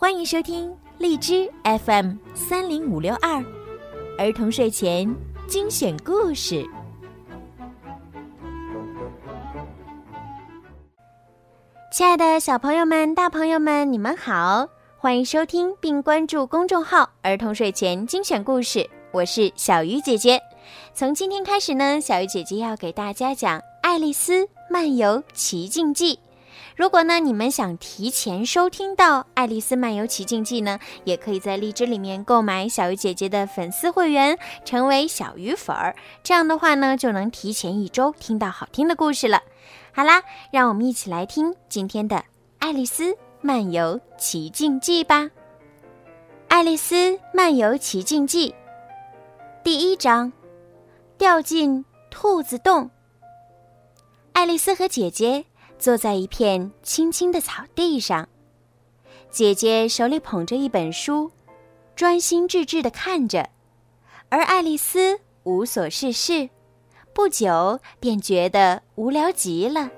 欢迎收听荔枝 FM 三零五六二儿童睡前精选故事。亲爱的小朋友们、大朋友们，你们好！欢迎收听并关注公众号“儿童睡前精选故事”，我是小鱼姐姐。从今天开始呢，小鱼姐姐要给大家讲《爱丽丝漫游奇境记》。如果呢，你们想提前收听到《爱丽丝漫游奇境记》呢，也可以在荔枝里面购买小鱼姐姐的粉丝会员，成为小鱼粉儿。这样的话呢，就能提前一周听到好听的故事了。好啦，让我们一起来听今天的《爱丽丝漫游奇境记》吧。《爱丽丝漫游奇境记》第一章：掉进兔子洞。爱丽丝和姐姐。坐在一片青青的草地上，姐姐手里捧着一本书，专心致志地看着，而爱丽丝无所事事，不久便觉得无聊极了。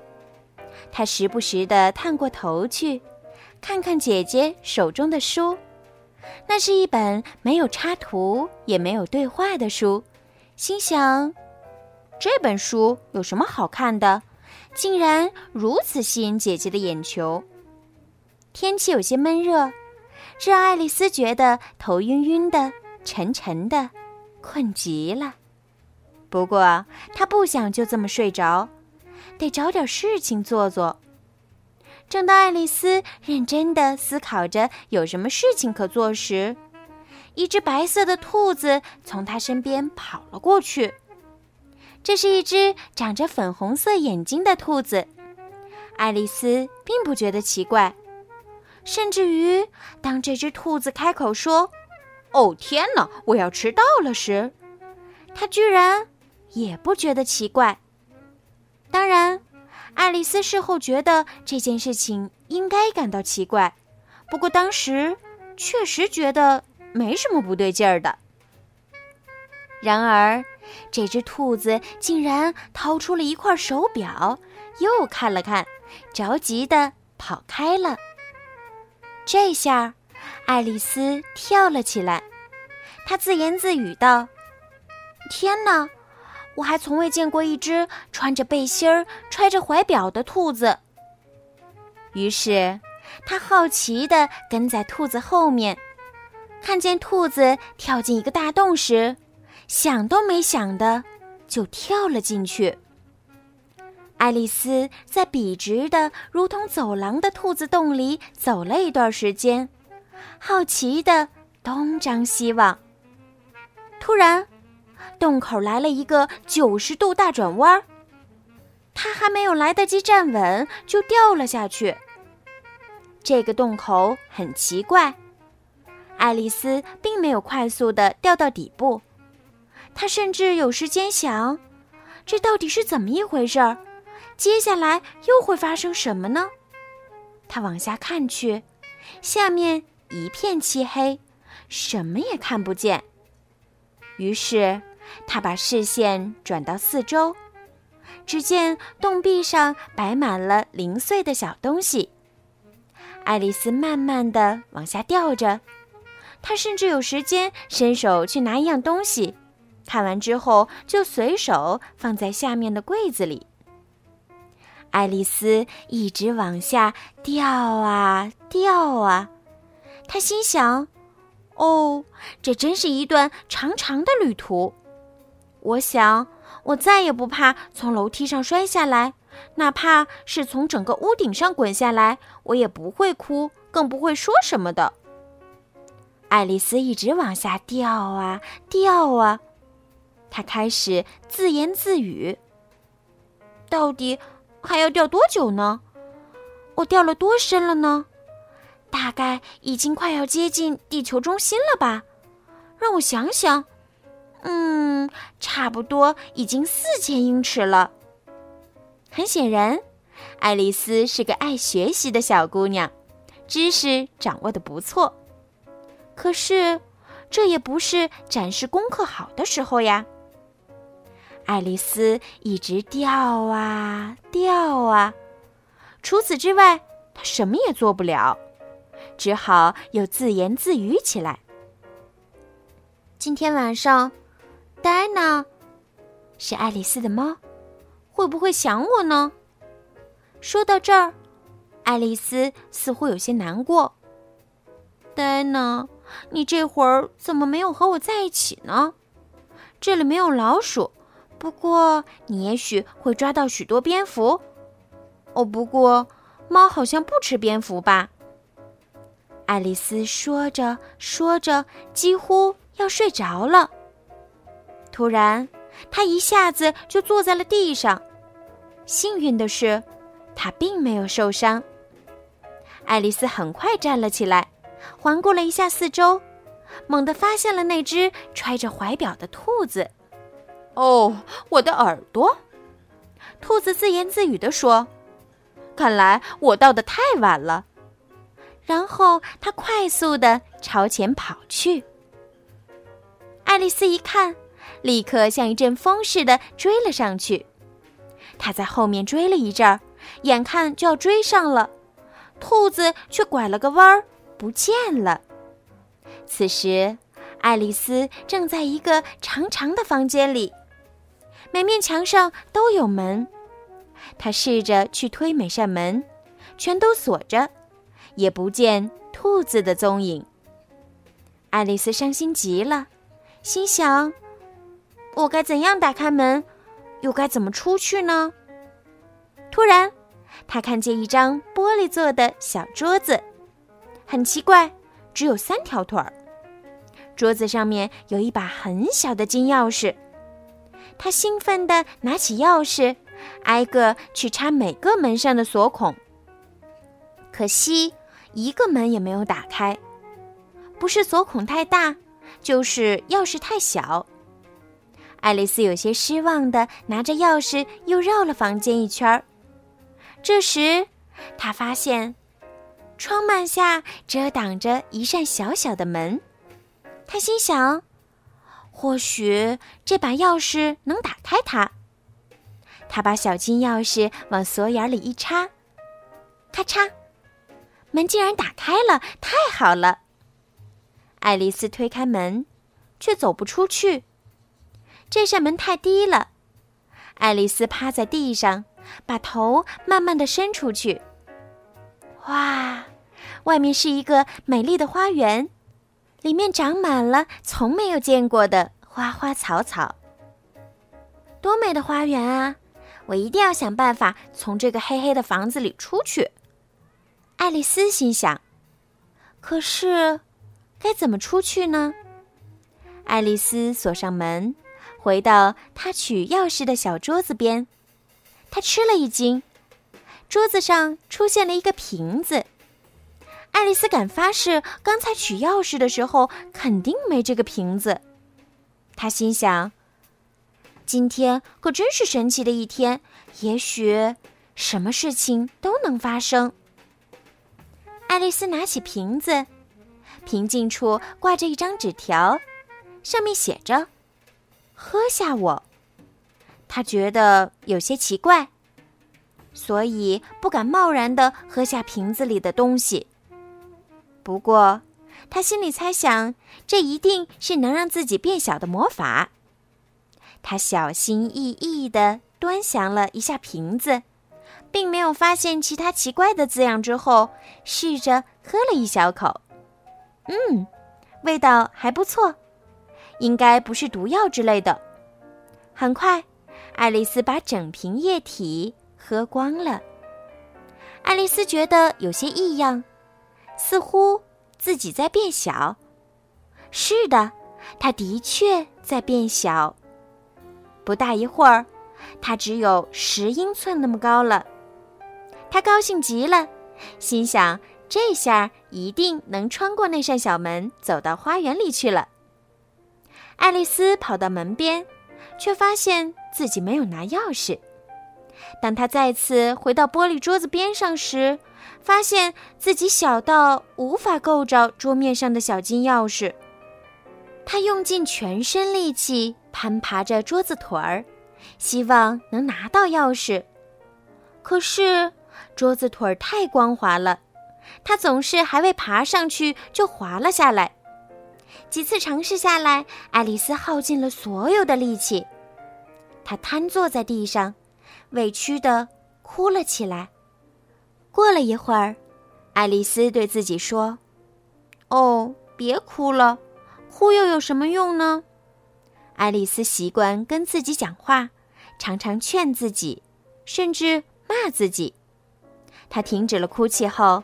她时不时地探过头去，看看姐姐手中的书，那是一本没有插图也没有对话的书，心想：这本书有什么好看的？竟然如此吸引姐姐的眼球。天气有些闷热，这让爱丽丝觉得头晕晕的、沉沉的，困极了。不过她不想就这么睡着，得找点事情做做。正当爱丽丝认真的思考着有什么事情可做时，一只白色的兔子从她身边跑了过去。这是一只长着粉红色眼睛的兔子，爱丽丝并不觉得奇怪，甚至于当这只兔子开口说：“哦天哪，我要迟到了！”时，她居然也不觉得奇怪。当然，爱丽丝事后觉得这件事情应该感到奇怪，不过当时确实觉得没什么不对劲儿的。然而。这只兔子竟然掏出了一块手表，又看了看，着急的跑开了。这下，爱丽丝跳了起来，她自言自语道：“天哪，我还从未见过一只穿着背心儿、揣着怀表的兔子。”于是，她好奇的跟在兔子后面，看见兔子跳进一个大洞时。想都没想的，就跳了进去。爱丽丝在笔直的、如同走廊的兔子洞里走了一段时间，好奇的东张西望。突然，洞口来了一个九十度大转弯，她还没有来得及站稳，就掉了下去。这个洞口很奇怪，爱丽丝并没有快速的掉到底部。他甚至有时间想，这到底是怎么一回事儿？接下来又会发生什么呢？他往下看去，下面一片漆黑，什么也看不见。于是他把视线转到四周，只见洞壁上摆满了零碎的小东西。爱丽丝慢慢的往下掉着，她甚至有时间伸手去拿一样东西。看完之后，就随手放在下面的柜子里。爱丽丝一直往下掉啊掉啊，她心想：“哦，这真是一段长长的旅途。我想，我再也不怕从楼梯上摔下来，哪怕是从整个屋顶上滚下来，我也不会哭，更不会说什么的。”爱丽丝一直往下掉啊掉啊。他开始自言自语：“到底还要掉多久呢？我掉了多深了呢？大概已经快要接近地球中心了吧？让我想想，嗯，差不多已经四千英尺了。很显然，爱丽丝是个爱学习的小姑娘，知识掌握的不错。可是，这也不是展示功课好的时候呀。”爱丽丝一直掉啊掉啊，除此之外，她什么也做不了。只好又自言自语起来：“今天晚上，戴娜是爱丽丝的猫，会不会想我呢？”说到这儿，爱丽丝似乎有些难过。戴娜，你这会儿怎么没有和我在一起呢？这里没有老鼠，不过你也许会抓到许多蝙蝠。哦，不过猫好像不吃蝙蝠吧？爱丽丝说着说着，几乎要睡着了。突然，她一下子就坐在了地上。幸运的是。他并没有受伤。爱丽丝很快站了起来，环顾了一下四周，猛地发现了那只揣着怀表的兔子。“哦，我的耳朵！”兔子自言自语地说，“看来我到的太晚了。”然后它快速地朝前跑去。爱丽丝一看，立刻像一阵风似的追了上去。她在后面追了一阵儿。眼看就要追上了，兔子却拐了个弯儿，不见了。此时，爱丽丝正在一个长长的房间里，每面墙上都有门。他试着去推每扇门，全都锁着，也不见兔子的踪影。爱丽丝伤心极了，心想：“我该怎样打开门，又该怎么出去呢？”突然，她看见一张玻璃做的小桌子，很奇怪，只有三条腿儿。桌子上面有一把很小的金钥匙。他兴奋地拿起钥匙，挨个去插每个门上的锁孔。可惜，一个门也没有打开，不是锁孔太大，就是钥匙太小。爱丽丝有些失望地拿着钥匙，又绕了房间一圈儿。这时，她发现窗幔下遮挡着一扇小小的门。她心想：“或许这把钥匙能打开它。”他把小金钥匙往锁眼里一插，咔嚓，门竟然打开了！太好了！爱丽丝推开门，却走不出去。这扇门太低了。爱丽丝趴在地上。把头慢慢的伸出去。哇，外面是一个美丽的花园，里面长满了从没有见过的花花草草。多美的花园啊！我一定要想办法从这个黑黑的房子里出去。爱丽丝心想。可是，该怎么出去呢？爱丽丝锁上门，回到她取钥匙的小桌子边。她吃了一惊，桌子上出现了一个瓶子。爱丽丝敢发誓，刚才取钥匙的时候肯定没这个瓶子。她心想：“今天可真是神奇的一天，也许什么事情都能发生。”爱丽丝拿起瓶子，瓶颈处挂着一张纸条，上面写着：“喝下我。”他觉得有些奇怪，所以不敢贸然的喝下瓶子里的东西。不过，他心里猜想，这一定是能让自己变小的魔法。他小心翼翼的端详了一下瓶子，并没有发现其他奇怪的字样。之后，试着喝了一小口，嗯，味道还不错，应该不是毒药之类的。很快。爱丽丝把整瓶液体喝光了。爱丽丝觉得有些异样，似乎自己在变小。是的，它的确在变小。不大一会儿，它只有十英寸那么高了。它高兴极了，心想：这下一定能穿过那扇小门，走到花园里去了。爱丽丝跑到门边。却发现自己没有拿钥匙。当她再次回到玻璃桌子边上时，发现自己小到无法够着桌面上的小金钥匙。他用尽全身力气攀爬着桌子腿儿，希望能拿到钥匙。可是桌子腿儿太光滑了，他总是还未爬上去就滑了下来。几次尝试下来，爱丽丝耗尽了所有的力气，她瘫坐在地上，委屈地哭了起来。过了一会儿，爱丽丝对自己说：“哦，别哭了，哭又有什么用呢？”爱丽丝习惯跟自己讲话，常常劝自己，甚至骂自己。她停止了哭泣后，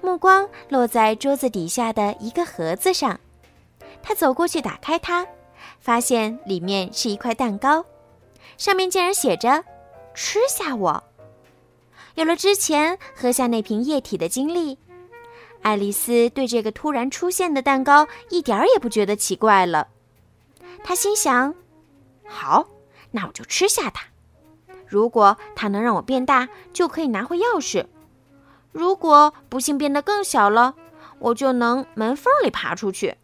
目光落在桌子底下的一个盒子上。他走过去，打开它，发现里面是一块蛋糕，上面竟然写着“吃下我”。有了之前喝下那瓶液体的经历，爱丽丝对这个突然出现的蛋糕一点儿也不觉得奇怪了。她心想：“好，那我就吃下它。如果它能让我变大，就可以拿回钥匙；如果不幸变得更小了，我就能门缝里爬出去。”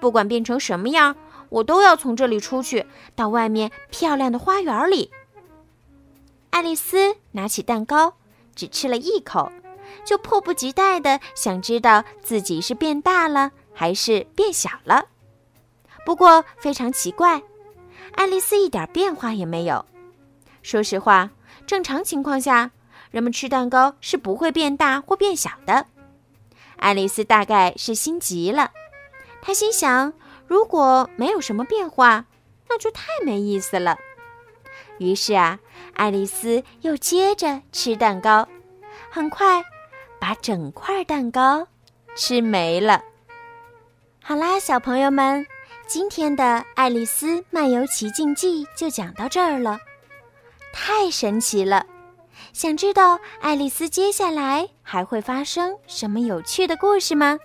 不管变成什么样，我都要从这里出去，到外面漂亮的花园里。爱丽丝拿起蛋糕，只吃了一口，就迫不及待的想知道自己是变大了还是变小了。不过非常奇怪，爱丽丝一点变化也没有。说实话，正常情况下，人们吃蛋糕是不会变大或变小的。爱丽丝大概是心急了。她心想：“如果没有什么变化，那就太没意思了。”于是啊，爱丽丝又接着吃蛋糕，很快把整块蛋糕吃没了。好啦，小朋友们，今天的《爱丽丝漫游奇境记》就讲到这儿了，太神奇了！想知道爱丽丝接下来还会发生什么有趣的故事吗？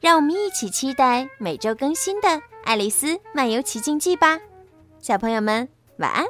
让我们一起期待每周更新的《爱丽丝漫游奇境记》吧，小朋友们晚安。